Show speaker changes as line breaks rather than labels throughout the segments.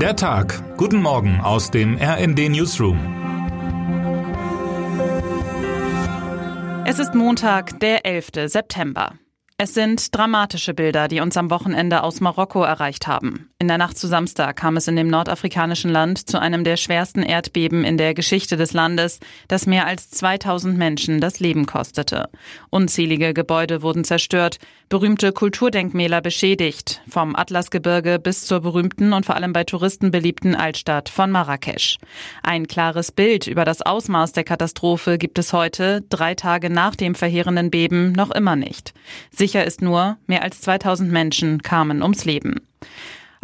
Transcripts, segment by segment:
Der Tag. Guten Morgen aus dem RND Newsroom.
Es ist Montag, der 11. September. Es sind dramatische Bilder, die uns am Wochenende aus Marokko erreicht haben. In der Nacht zu Samstag kam es in dem nordafrikanischen Land zu einem der schwersten Erdbeben in der Geschichte des Landes, das mehr als 2000 Menschen das Leben kostete. Unzählige Gebäude wurden zerstört, berühmte Kulturdenkmäler beschädigt, vom Atlasgebirge bis zur berühmten und vor allem bei Touristen beliebten Altstadt von Marrakesch. Ein klares Bild über das Ausmaß der Katastrophe gibt es heute, drei Tage nach dem verheerenden Beben, noch immer nicht. Sicher ist nur, mehr als 2000 Menschen kamen ums Leben.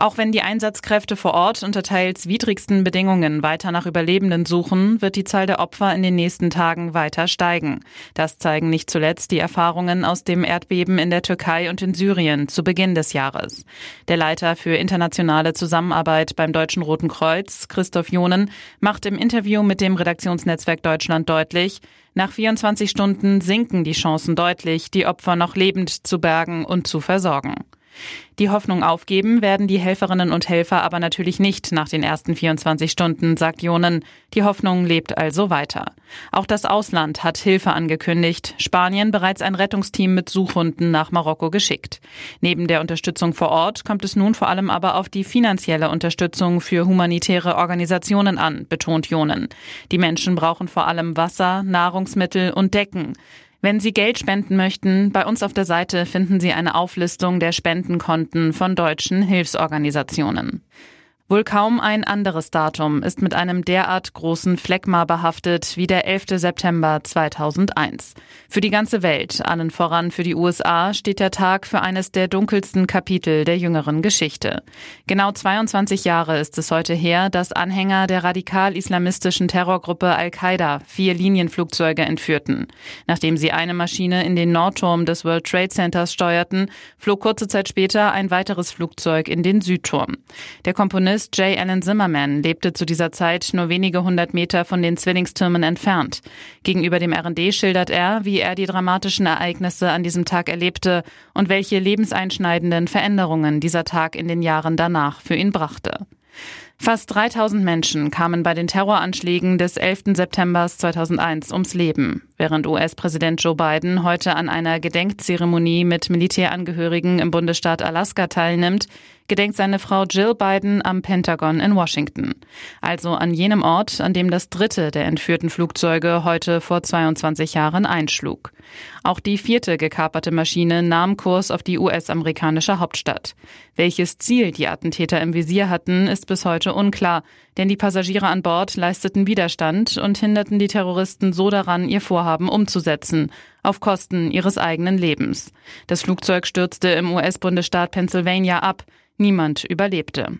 Auch wenn die Einsatzkräfte vor Ort unter teils widrigsten Bedingungen weiter nach Überlebenden suchen, wird die Zahl der Opfer in den nächsten Tagen weiter steigen. Das zeigen nicht zuletzt die Erfahrungen aus dem Erdbeben in der Türkei und in Syrien zu Beginn des Jahres. Der Leiter für internationale Zusammenarbeit beim Deutschen Roten Kreuz, Christoph Jonen, macht im Interview mit dem Redaktionsnetzwerk Deutschland deutlich, nach 24 Stunden sinken die Chancen deutlich, die Opfer noch lebend zu bergen und zu versorgen. Die Hoffnung aufgeben werden die Helferinnen und Helfer aber natürlich nicht nach den ersten 24 Stunden, sagt Jonen. Die Hoffnung lebt also weiter. Auch das Ausland hat Hilfe angekündigt. Spanien bereits ein Rettungsteam mit Suchhunden nach Marokko geschickt. Neben der Unterstützung vor Ort kommt es nun vor allem aber auf die finanzielle Unterstützung für humanitäre Organisationen an, betont Jonen. Die Menschen brauchen vor allem Wasser, Nahrungsmittel und Decken. Wenn Sie Geld spenden möchten, bei uns auf der Seite finden Sie eine Auflistung der Spendenkonten von deutschen Hilfsorganisationen. Wohl kaum ein anderes Datum ist mit einem derart großen Phlegma behaftet wie der 11. September 2001. Für die ganze Welt, allen voran für die USA, steht der Tag für eines der dunkelsten Kapitel der jüngeren Geschichte. Genau 22 Jahre ist es heute her, dass Anhänger der radikal-islamistischen Terrorgruppe Al-Qaida vier Linienflugzeuge entführten. Nachdem sie eine Maschine in den Nordturm des World Trade Centers steuerten, flog kurze Zeit später ein weiteres Flugzeug in den Südturm. Der Komponist Komponist J. Allen Zimmerman lebte zu dieser Zeit nur wenige hundert Meter von den Zwillingstürmen entfernt. Gegenüber dem RD schildert er, wie er die dramatischen Ereignisse an diesem Tag erlebte und welche lebenseinschneidenden Veränderungen dieser Tag in den Jahren danach für ihn brachte. Fast 3000 Menschen kamen bei den Terroranschlägen des 11. September 2001 ums Leben, während US-Präsident Joe Biden heute an einer Gedenkzeremonie mit Militärangehörigen im Bundesstaat Alaska teilnimmt, gedenkt seine Frau Jill Biden am Pentagon in Washington. Also an jenem Ort, an dem das dritte der entführten Flugzeuge heute vor 22 Jahren einschlug. Auch die vierte gekaperte Maschine nahm Kurs auf die US-amerikanische Hauptstadt. Welches Ziel die Attentäter im Visier hatten, ist bis heute unklar, denn die Passagiere an Bord leisteten Widerstand und hinderten die Terroristen so daran, ihr Vorhaben umzusetzen, auf Kosten ihres eigenen Lebens. Das Flugzeug stürzte im US-Bundesstaat Pennsylvania ab. Niemand überlebte.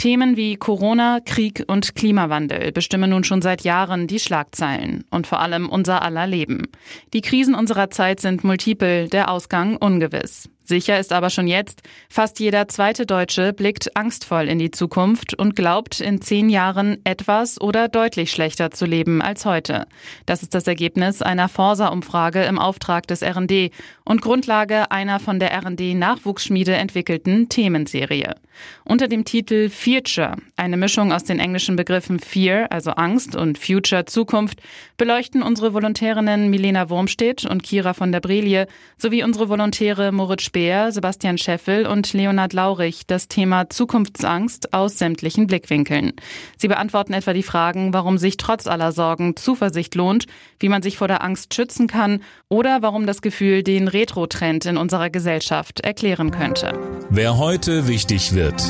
Themen wie Corona, Krieg und Klimawandel bestimmen nun schon seit Jahren die Schlagzeilen und vor allem unser aller Leben. Die Krisen unserer Zeit sind multiple, der Ausgang ungewiss. Sicher ist aber schon jetzt, fast jeder zweite Deutsche blickt angstvoll in die Zukunft und glaubt, in zehn Jahren etwas oder deutlich schlechter zu leben als heute. Das ist das Ergebnis einer Forsa-Umfrage im Auftrag des RND und Grundlage einer von der RND-Nachwuchsschmiede entwickelten Themenserie. Unter dem Titel Future, eine Mischung aus den englischen Begriffen Fear, also Angst, und Future, Zukunft, beleuchten unsere Volontärinnen Milena Wurmstedt und Kira von der Brelie sowie unsere Volontäre Moritz Speer Speer, Sebastian Scheffel und Leonhard Laurich das Thema Zukunftsangst aus sämtlichen Blickwinkeln. Sie beantworten etwa die Fragen, warum sich trotz aller Sorgen Zuversicht lohnt, wie man sich vor der Angst schützen kann oder warum das Gefühl den Retro-Trend in unserer Gesellschaft erklären könnte.
Wer heute wichtig wird.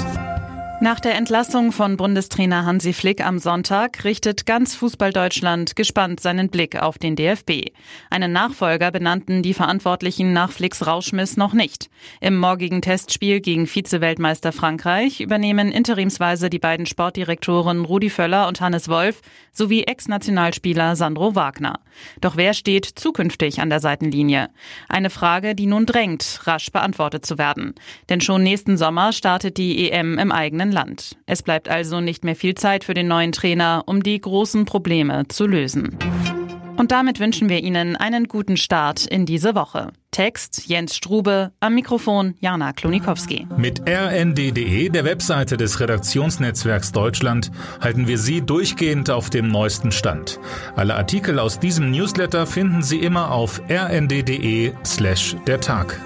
Nach der Entlassung von Bundestrainer Hansi Flick am Sonntag richtet ganz Fußball-Deutschland gespannt seinen Blick auf den DFB. Einen Nachfolger benannten die Verantwortlichen nach Flicks Rauschmiss noch nicht. Im morgigen Testspiel gegen Vize-Weltmeister Frankreich übernehmen interimsweise die beiden Sportdirektoren Rudi Völler und Hannes Wolf sowie Ex-Nationalspieler Sandro Wagner. Doch wer steht zukünftig an der Seitenlinie? Eine Frage, die nun drängt, rasch beantwortet zu werden. Denn schon nächsten Sommer startet die EM im eigenen eigenen Land. Es bleibt also nicht mehr viel Zeit für den neuen Trainer, um die großen Probleme zu lösen. Und damit wünschen wir Ihnen einen guten Start in diese Woche. Text Jens Strube, am Mikrofon Jana Klonikowski.
Mit rnd.de, der Webseite des Redaktionsnetzwerks Deutschland, halten wir Sie durchgehend auf dem neuesten Stand. Alle Artikel aus diesem Newsletter finden Sie immer auf rnd.de slash der Tag.